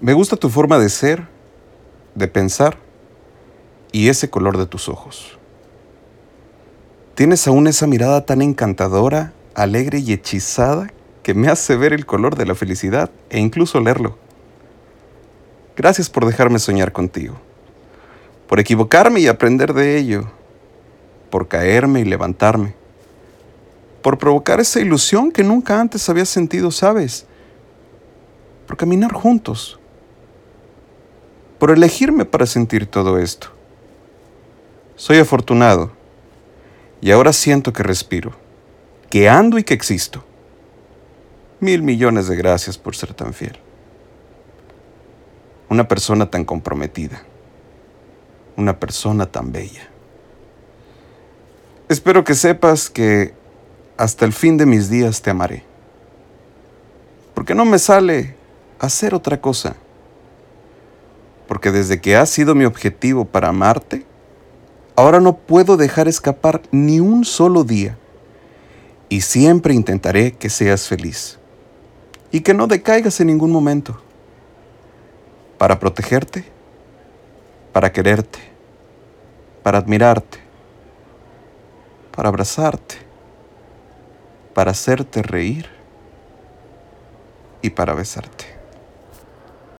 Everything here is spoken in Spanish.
Me gusta tu forma de ser, de pensar y ese color de tus ojos. Tienes aún esa mirada tan encantadora, alegre y hechizada que me hace ver el color de la felicidad e incluso leerlo. Gracias por dejarme soñar contigo, por equivocarme y aprender de ello, por caerme y levantarme, por provocar esa ilusión que nunca antes había sentido, ¿sabes? Por caminar juntos, por elegirme para sentir todo esto. Soy afortunado y ahora siento que respiro, que ando y que existo. Mil millones de gracias por ser tan fiel. Una persona tan comprometida. Una persona tan bella. Espero que sepas que hasta el fin de mis días te amaré. Porque no me sale hacer otra cosa desde que has sido mi objetivo para amarte, ahora no puedo dejar escapar ni un solo día. Y siempre intentaré que seas feliz y que no decaigas en ningún momento. Para protegerte, para quererte, para admirarte, para abrazarte, para hacerte reír y para besarte.